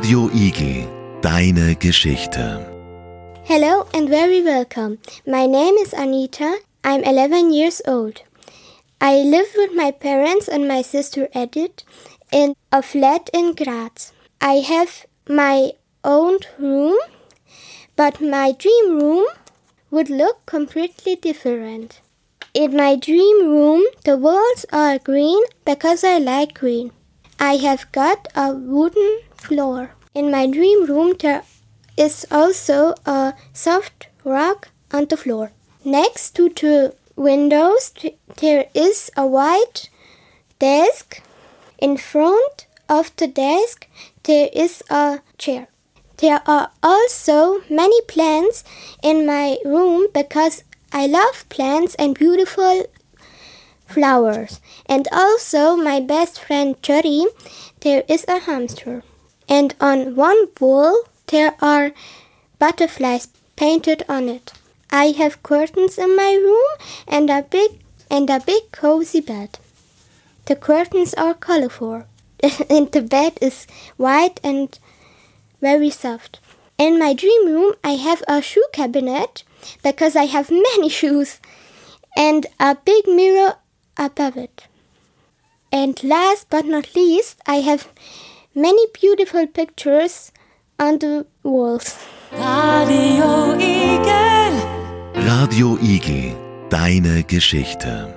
Radio Igel, deine Geschichte. Hello and very welcome. My name is Anita. I'm 11 years old. I live with my parents and my sister Edith in a flat in Graz. I have my own room, but my dream room would look completely different. In my dream room, the walls are green because I like green. I have got a wooden floor. In my dream room, there is also a soft rug on the floor. Next to the windows, there is a white desk. In front of the desk, there is a chair. There are also many plants in my room because I love plants and beautiful flowers. And also, my best friend Cherry, there is a hamster. And on one wall, there are butterflies painted on it. I have curtains in my room and a big and a big cozy bed. The curtains are colorful, and the bed is white and very soft. In my dream room, I have a shoe cabinet because I have many shoes and a big mirror above it. And last but not least, I have many beautiful pictures on the walls. Radio Igel. Radio Igel, deine Geschichte.